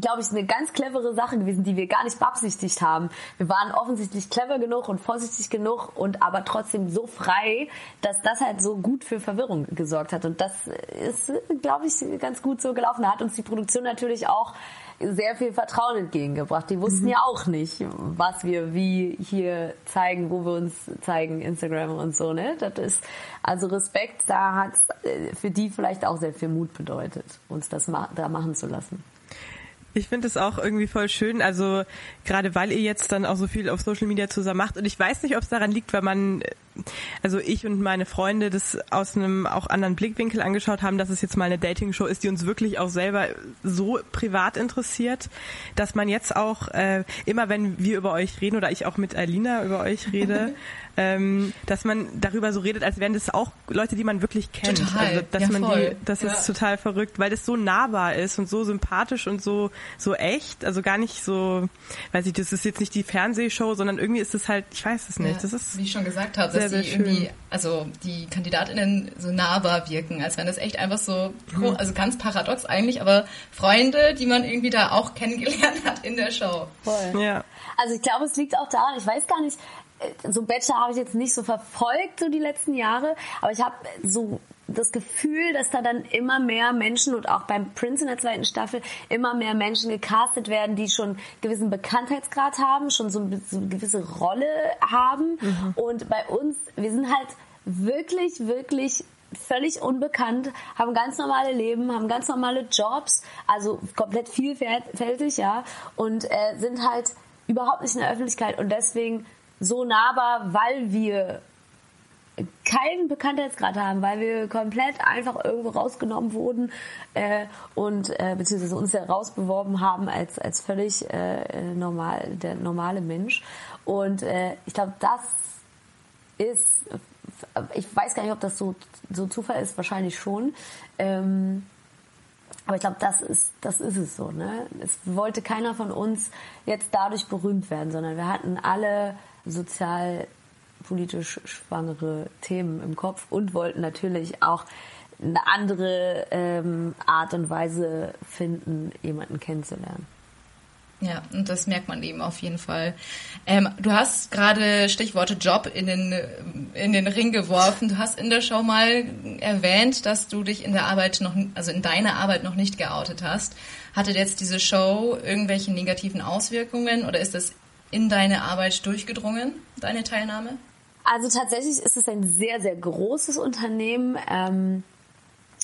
glaube ich, eine ganz clevere Sache gewesen, die wir gar nicht beabsichtigt haben. Wir waren offensichtlich clever genug und vorsichtig genug und aber trotzdem so frei, dass das halt so gut für Verwirrung gesorgt hat. Und das ist, glaube ich, ganz gut so gelaufen. Da hat uns die Produktion natürlich auch sehr viel Vertrauen entgegengebracht. Die wussten mhm. ja auch nicht, was wir wie hier zeigen, wo wir uns zeigen, Instagram und so, ne? Das ist, also Respekt, da hat für die vielleicht auch sehr viel Mut bedeutet, uns das ma da machen zu lassen. Ich finde es auch irgendwie voll schön, also gerade weil ihr jetzt dann auch so viel auf Social Media zusammen macht. Und ich weiß nicht, ob es daran liegt, weil man, also ich und meine Freunde das aus einem auch anderen Blickwinkel angeschaut haben, dass es jetzt mal eine Dating-Show ist, die uns wirklich auch selber so privat interessiert, dass man jetzt auch äh, immer, wenn wir über euch reden oder ich auch mit Alina über euch rede, ähm, dass man darüber so redet, als wären das auch Leute, die man wirklich kennt. Total. Also, dass Ja, man voll. die, das Ja. ist total verrückt, weil das so nahbar ist und so sympathisch und so so echt. Also gar nicht so, weiß ich, das ist jetzt nicht die Fernsehshow, sondern irgendwie ist es halt, ich weiß es nicht. Ja, Das ist wie ich schon gesagt habe, sehr, dass sehr die irgendwie, also die KandidatInnen so nahbar wirken, als wenn das echt einfach so, Mhm. also ganz paradox eigentlich, aber Freunde, die man irgendwie da auch kennengelernt hat in der Show. Voll. ja. Also ich glaube, es liegt auch daran, ich weiß gar nicht, so Bachelor habe ich jetzt nicht so verfolgt, so die letzten Jahre, aber ich habe so das Gefühl, dass da dann immer mehr Menschen und auch beim Prince in der zweiten Staffel immer mehr Menschen gecastet werden, die schon gewissen Bekanntheitsgrad haben, schon so, so eine gewisse Rolle haben. Und bei uns, wir sind halt wirklich, wirklich völlig unbekannt, haben ganz normale Leben, haben ganz normale Jobs, also komplett vielfältig, ja, und äh, sind halt überhaupt nicht in der Öffentlichkeit und deswegen so nahbar, weil wir keinen Bekanntheitsgrad haben, weil wir komplett einfach irgendwo rausgenommen wurden äh, und äh, beziehungsweise uns ja rausbeworben haben als als völlig äh, normal der normale Mensch und äh, ich glaube das ist ich weiß gar nicht ob das so so Zufall ist wahrscheinlich schon ähm, aber ich glaube, das ist, das ist es so. Ne? Es wollte keiner von uns jetzt dadurch berühmt werden, sondern wir hatten alle sozialpolitisch schwangere Themen im Kopf und wollten natürlich auch eine andere ähm, Art und Weise finden, jemanden kennenzulernen. Ja, und das merkt man eben auf jeden Fall. Ähm, du hast gerade Stichworte Job in den, in den Ring geworfen. Du hast in der Show mal erwähnt, dass du dich in der Arbeit noch, also in deiner Arbeit noch nicht geoutet hast. Hatte jetzt diese Show irgendwelche negativen Auswirkungen oder ist das in deine Arbeit durchgedrungen, deine Teilnahme? Also tatsächlich ist es ein sehr, sehr großes Unternehmen, ähm,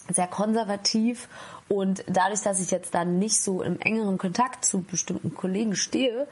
sehr konservativ und dadurch, dass ich jetzt dann nicht so im engeren Kontakt zu bestimmten Kollegen stehe,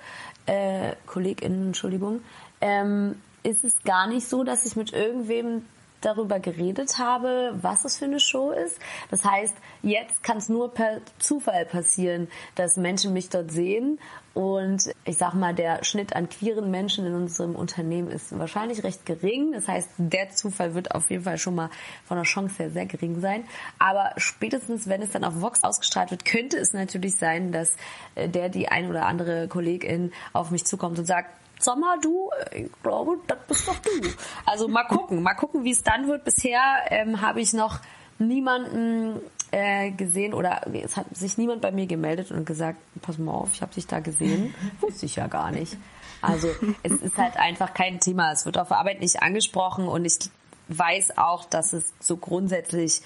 äh, KollegInnen, Entschuldigung, ähm, ist es gar nicht so, dass ich mit irgendwem darüber geredet habe, was es für eine Show ist. Das heißt, jetzt kann es nur per Zufall passieren, dass Menschen mich dort sehen und ich sag mal, der Schnitt an queeren Menschen in unserem Unternehmen ist wahrscheinlich recht gering. Das heißt, der Zufall wird auf jeden Fall schon mal von der Chance her sehr gering sein. Aber spätestens, wenn es dann auf Vox ausgestrahlt wird, könnte es natürlich sein, dass äh, der, die ein oder andere Kollegin auf mich zukommt und sagt, Sommer, du, äh, ich glaube, das bist doch du. Also mal gucken, mal gucken, wie es dann wird. Bisher ähm, habe ich noch niemanden äh, gesehen oder es hat sich niemand bei mir gemeldet und gesagt, pass mal auf, ich habe dich da gesehen. Wusste ich ja gar nicht. Also es ist halt einfach kein Thema. Es wird auf Arbeit nicht angesprochen und ich weiß auch, dass es so grundsätzlich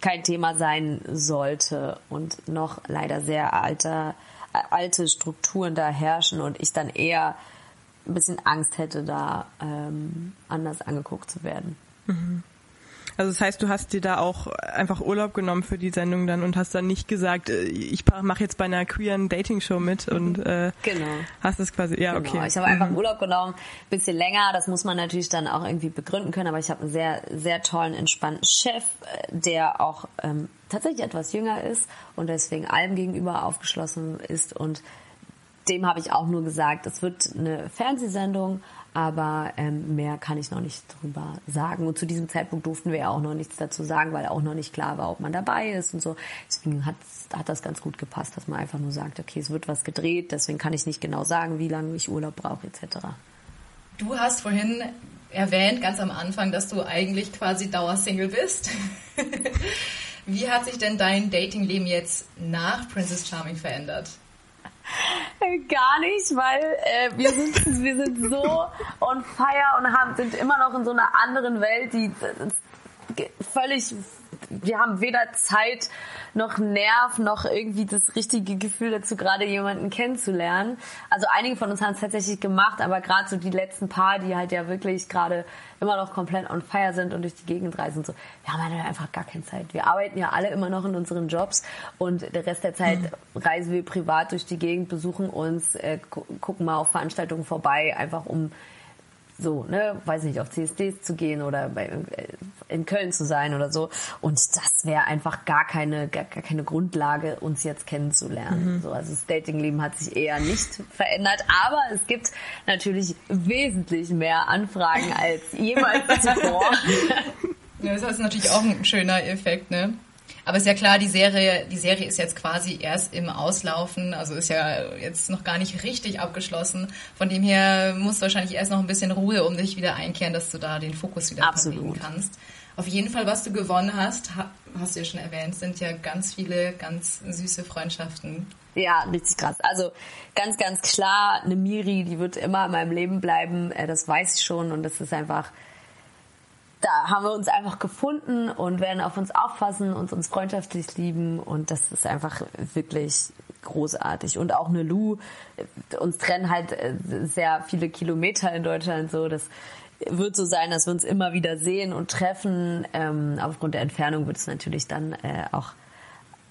kein Thema sein sollte und noch leider sehr alter, alte Strukturen da herrschen und ich dann eher ein bisschen Angst hätte, da ähm, anders angeguckt zu werden. Also das heißt, du hast dir da auch einfach Urlaub genommen für die Sendung dann und hast dann nicht gesagt, äh, ich mache jetzt bei einer queeren Dating-Show mit und äh, Genau. hast es quasi, ja, okay. Genau. Ich habe einfach Urlaub genommen, bisschen länger. Das muss man natürlich dann auch irgendwie begründen können. Aber ich habe einen sehr, sehr tollen, entspannten Chef, äh, der auch ähm, tatsächlich etwas jünger ist und deswegen allem gegenüber aufgeschlossen ist. Und dem habe ich auch nur gesagt, es wird eine Fernsehsendung, aber ähm, mehr kann ich noch nicht drüber sagen. Und zu diesem Zeitpunkt durften wir ja auch noch nichts dazu sagen, weil auch noch nicht klar war, ob man dabei ist und so. Deswegen hat, hat das ganz gut gepasst, dass man einfach nur sagt, okay, es wird was gedreht, deswegen kann ich nicht genau sagen, wie lange ich Urlaub brauche etc. Du hast vorhin erwähnt, ganz am Anfang, dass du eigentlich quasi Dauersingle bist. Wie hat sich denn dein Datingleben jetzt nach Princess Charming verändert? Gar nicht, weil äh, wir, sind, wir sind so on fire und haben, sind immer noch in so einer anderen Welt, die äh, völlig wir haben weder Zeit noch Nerv noch irgendwie das richtige Gefühl dazu, gerade jemanden kennenzulernen. Also einige von uns haben es tatsächlich gemacht, aber gerade so die letzten paar, die halt ja wirklich gerade immer noch komplett on fire sind und durch die Gegend reisen, so, wir haben halt einfach gar keine Zeit. Wir arbeiten ja alle immer noch in unseren Jobs und der Rest der Zeit reisen wir privat durch die Gegend, besuchen uns, äh, gucken mal auf Veranstaltungen vorbei, einfach um so, ne, weiß nicht, auf CSDs zu gehen oder bei, äh, in Köln zu sein oder so. Und das wäre einfach gar keine, gar, gar keine Grundlage, uns jetzt kennenzulernen. Mhm. So, also das Datingleben hat sich eher nicht verändert, aber es gibt natürlich wesentlich mehr Anfragen als jemals zuvor. Ja, das ist natürlich auch ein schöner Effekt, ne? Aber ist ja klar, die Serie, die Serie ist jetzt quasi erst im Auslaufen, also ist ja jetzt noch gar nicht richtig abgeschlossen. Von dem her muss wahrscheinlich erst noch ein bisschen Ruhe um dich wieder einkehren, dass du da den Fokus wieder Absolut. kannst. Auf jeden Fall, was du gewonnen hast, hast du ja schon erwähnt, sind ja ganz viele ganz süße Freundschaften. Ja, richtig krass. Also ganz, ganz klar, eine Miri, die wird immer in meinem Leben bleiben. Äh, das weiß ich schon und das ist einfach da haben wir uns einfach gefunden und werden auf uns aufpassen und uns freundschaftlich lieben und das ist einfach wirklich großartig. Und auch eine Lu, uns trennen halt äh, sehr viele Kilometer in Deutschland so, das wird so sein, dass wir uns immer wieder sehen und treffen. Ähm, aufgrund der Entfernung wird es natürlich dann äh, auch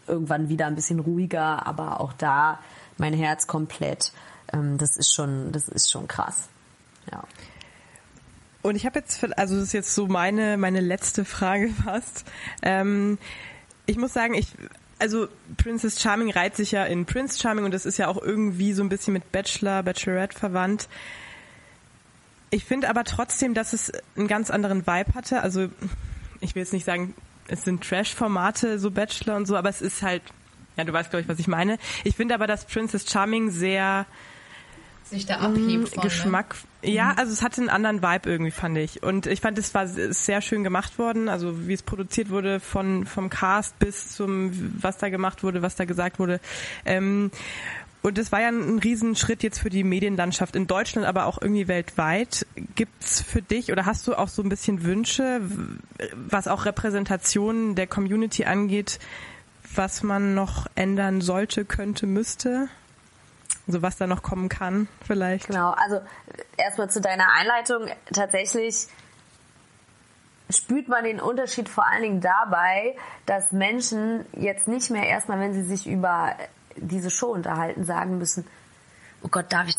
irgendwann wieder ein bisschen ruhiger, aber auch da mein Herz komplett. Ähm, das ist schon, das ist schon krass. Ja. Und ich habe jetzt, also das ist jetzt so meine meine letzte Frage fast. Ähm, ich muss sagen, ich also Princess Charming reiht sich ja in Prince Charming und das ist ja auch irgendwie so ein bisschen mit Bachelor, Bachelorette verwandt. Ich finde aber trotzdem, dass es einen ganz anderen Vibe hatte. Also ich will jetzt nicht sagen, es sind Trash-Formate, so Bachelor und so, aber es ist halt, ja, du weißt, glaube ich, was ich meine. Ich finde aber, dass Princess Charming sehr sich da abhebt von, Geschmack. Ne? Ja, mhm. also es hatte einen anderen Vibe irgendwie, fand ich. Und ich fand, es war sehr schön gemacht worden. Also wie es produziert wurde von vom Cast bis zum, was da gemacht wurde, was da gesagt wurde. Ähm, und es war ja ein Riesenschritt jetzt für die Medienlandschaft in Deutschland, aber auch irgendwie weltweit. Gibt's für dich oder hast du auch so ein bisschen Wünsche, was auch Repräsentationen der Community angeht, was man noch ändern sollte, könnte, müsste? Also was da noch kommen kann, vielleicht. Genau, also erstmal zu deiner Einleitung. Tatsächlich spürt man den Unterschied vor allen Dingen dabei, dass Menschen jetzt nicht mehr erstmal, wenn sie sich über diese Show unterhalten, sagen müssen, oh Gott, darf ich,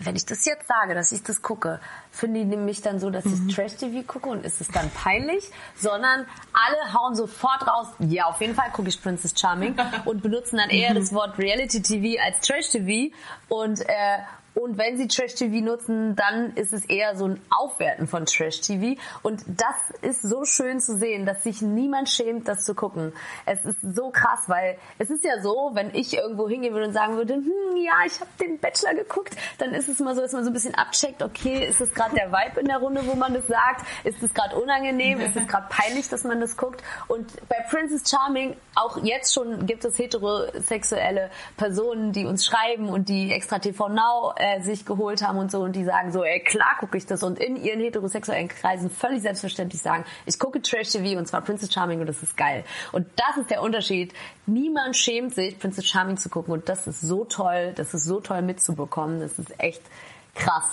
wenn ich das jetzt sage, dass ich das gucke, finde ich nämlich dann so, dass mhm. ich Trash-TV gucke und ist es dann peinlich, sondern alle hauen sofort raus, ja, auf jeden Fall gucke ich Princess Charming und benutzen dann eher mhm. das Wort Reality-TV als Trash-TV und, äh, und wenn sie Trash-TV nutzen, dann ist es eher so ein Aufwerten von Trash-TV. Und das ist so schön zu sehen, dass sich niemand schämt, das zu gucken. Es ist so krass, weil es ist ja so, wenn ich irgendwo hingehen würde und sagen würde, hm, ja, ich habe den Bachelor geguckt, dann ist es mal so, dass man so ein bisschen abcheckt, okay, ist es gerade der Vibe in der Runde, wo man das sagt? Ist es gerade unangenehm? Ist es gerade peinlich, dass man das guckt? Und bei Princess Charming, auch jetzt schon gibt es heterosexuelle Personen, die uns schreiben und die extra TV Now äh, äh, sich geholt haben und so und die sagen so, ey, klar gucke ich das und in ihren heterosexuellen Kreisen völlig selbstverständlich sagen, ich gucke Trash TV und zwar Princess Charming und das ist geil. Und das ist der Unterschied. Niemand schämt sich, Princess Charming zu gucken und das ist so toll, das ist so toll mitzubekommen, das ist echt krass.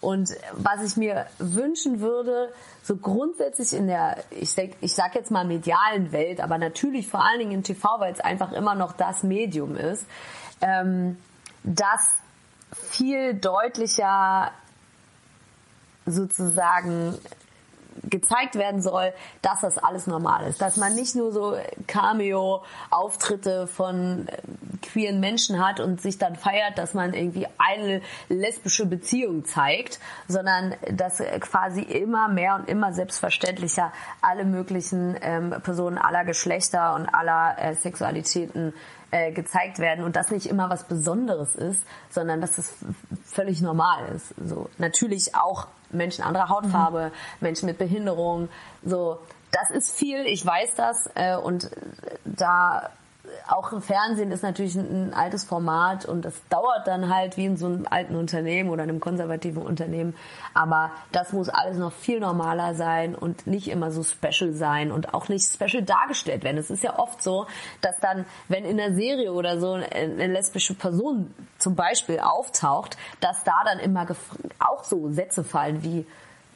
Und was ich mir wünschen würde, so grundsätzlich in der, ich sag, ich sag jetzt mal medialen Welt, aber natürlich vor allen Dingen im TV, weil es einfach immer noch das Medium ist, ähm, dass viel deutlicher sozusagen gezeigt werden soll, dass das alles normal ist. Dass man nicht nur so Cameo-Auftritte von äh, queeren Menschen hat und sich dann feiert, dass man irgendwie eine lesbische Beziehung zeigt, sondern dass quasi immer mehr und immer selbstverständlicher alle möglichen ähm, Personen aller Geschlechter und aller äh, Sexualitäten äh, gezeigt werden und das nicht immer was Besonderes ist, sondern dass es völlig normal ist. So natürlich auch Menschen anderer Hautfarbe, mhm. Menschen mit Behinderung, so das ist viel, ich weiß das äh, und da auch im Fernsehen ist natürlich ein, altes Format und das dauert dann halt wie in so einem alten Unternehmen oder einem konservativen Unternehmen. Aber das muss alles noch viel normaler sein und nicht immer so special sein und auch nicht special dargestellt werden. Es ist ja oft so, dass dann, wenn in der Serie oder so eine lesbische Person zum Beispiel auftaucht, dass da dann immer auch so Sätze fallen wie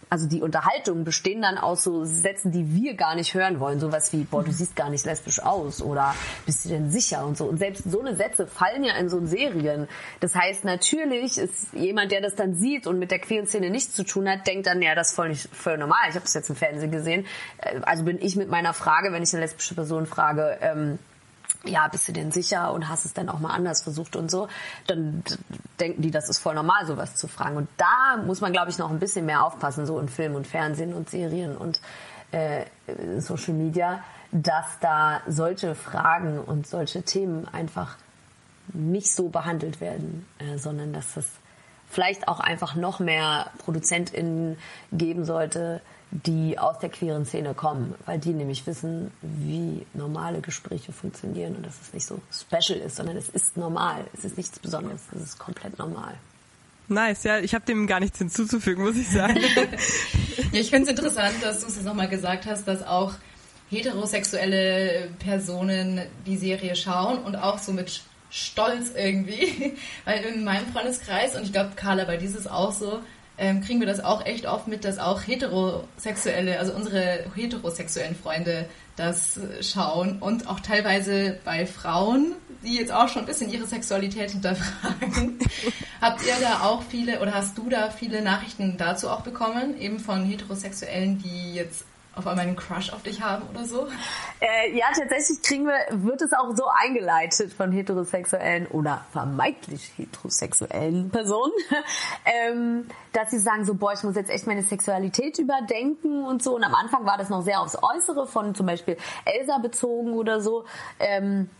also die Unterhaltungen bestehen dann aus so Sätzen, die wir gar nicht hören wollen. Sowas wie, boah, du siehst gar nicht lesbisch aus oder bist du denn sicher und so. Und selbst so eine Sätze fallen ja in so Serien. Das heißt, natürlich ist jemand, der das dann sieht und mit der queeren Szene nichts zu tun hat, denkt dann, ja, das ist voll, nicht, voll normal. Ich habe das jetzt im Fernsehen gesehen. Äh, also bin ich mit meiner Frage, wenn ich eine lesbische Person frage, ähm, ja, bist du denn sicher und hast es dann auch mal anders versucht und so, dann denken die, das ist voll normal, sowas zu fragen. Und da muss man, glaube ich, noch ein bisschen mehr aufpassen, so in Film und Fernsehen und Serien und äh, Social Media, dass da solche Fragen und solche Themen einfach nicht so behandelt werden, äh, sondern dass es vielleicht auch einfach noch mehr ProduzentInnen geben sollte, die aus der queeren Szene kommen, weil die nämlich wissen, wie normale Gespräche funktionieren und dass es nicht so special ist, sondern es ist normal. Es ist nichts Besonderes, es ist komplett normal. Nice, ja, ich habe dem gar nichts hinzuzufügen, muss ich sagen. ja, ich finde es interessant, dass du es jetzt nochmal gesagt hast, dass auch heterosexuelle Personen die Serie schauen und auch so mit Stolz irgendwie, weil in meinem Freundeskreis, und ich glaube, Carla, bei dir ist es auch so, ähm, kriegen wir das auch echt oft mit, dass auch heterosexuelle, also unsere heterosexuellen Freunde das schauen und auch teilweise bei Frauen, die jetzt auch schon ein bisschen ihre Sexualität hinterfragen. Habt ihr da auch viele oder hast du da viele Nachrichten dazu auch bekommen, eben von Heterosexuellen, die jetzt auf einmal einen Crush auf dich haben oder so? Äh, ja, tatsächlich kriegen wir, wird es auch so eingeleitet von heterosexuellen oder vermeintlich heterosexuellen Personen, ähm, dass sie sagen so, boah, ich muss jetzt echt meine Sexualität überdenken und so. Und am Anfang war das noch sehr aufs Äußere von zum Beispiel Elsa bezogen oder so. Ähm,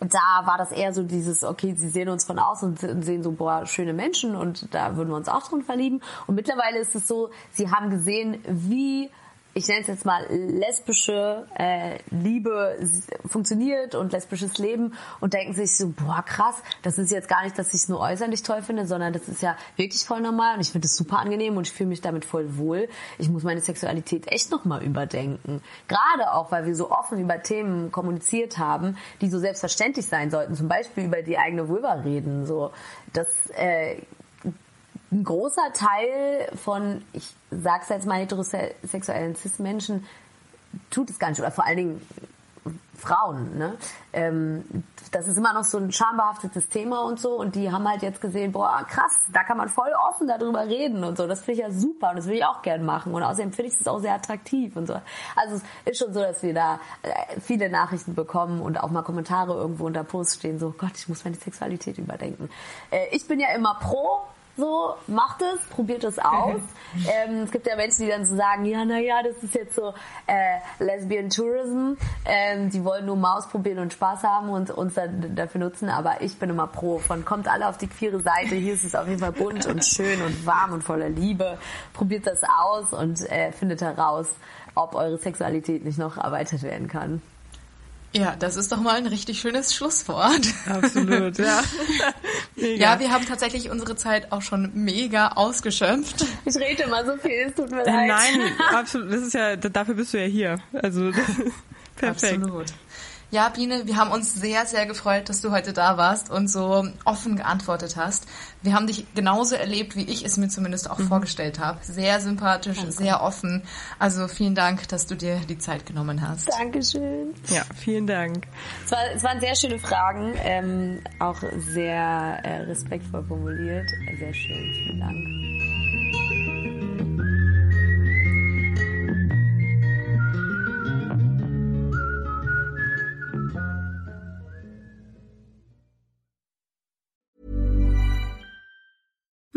da war das eher so dieses, okay, sie sehen uns von außen und sehen so, boah, schöne Menschen und da würden wir uns auch drin verlieben. Und mittlerweile ist es so, sie haben gesehen, wie ich nenne es jetzt mal lesbische äh, Liebe funktioniert und lesbisches Leben und denken sich so, boah krass, das ist jetzt gar nicht, dass ich es nur äußerlich toll finde, sondern das ist ja wirklich voll normal und ich finde es super angenehm und ich fühle mich damit voll wohl. Ich muss meine Sexualität echt nochmal überdenken. Gerade auch, weil wir so offen über Themen kommuniziert haben, die so selbstverständlich sein sollten. Zum Beispiel über die eigene Vulva reden. So, das äh, ein großer Teil von, ich sag's jetzt mal, heterosexuellen Cis-Menschen tut es gar nicht. Oder vor allen Dingen Frauen. Ne? Ähm, das ist immer noch so ein schambehaftetes Thema und so. Und die haben halt jetzt gesehen, boah, krass, da kann man voll offen darüber reden und so. Das finde ich ja super und das will ich auch gern machen. Und außerdem finde ich es auch sehr attraktiv und so. Also es ist schon so, dass wir da äh, viele Nachrichten bekommen und auch mal Kommentare irgendwo unter Posts stehen, so Gott, ich muss meine Sexualität überdenken. Äh, ich bin ja immer pro so, macht es, probiert es aus. ähm, es gibt ja Menschen, die dann so sagen, ja, naja, das ist jetzt so äh, Lesbian Tourism. Ähm, die wollen nur mal ausprobieren und Spaß haben und uns dann dafür nutzen. Aber ich bin immer pro von, kommt alle auf die queere Seite. Hier ist es auf jeden Fall bunt und schön und warm und voller Liebe. Probiert das aus und äh, findet heraus, ob eure Sexualität nicht noch erweitert werden kann. Ja, das ist doch mal ein richtig schönes Schlusswort. Absolut, ja. ja, wir haben tatsächlich unsere Zeit auch schon mega ausgeschöpft. Ich rede immer so viel, es tut mir leid. Nein, absolut. Das ist ja, dafür bist du ja hier. Also, perfekt. Absolut. Ja, Biene, wir haben uns sehr, sehr gefreut, dass du heute da warst und so offen geantwortet hast. Wir haben dich genauso erlebt, wie ich es mir zumindest auch mhm. vorgestellt habe. Sehr sympathisch, Danke. sehr offen. Also vielen Dank, dass du dir die Zeit genommen hast. Dankeschön. Ja, vielen Dank. Es, war, es waren sehr schöne Fragen, ähm, auch sehr äh, respektvoll formuliert. Sehr schön, vielen Dank.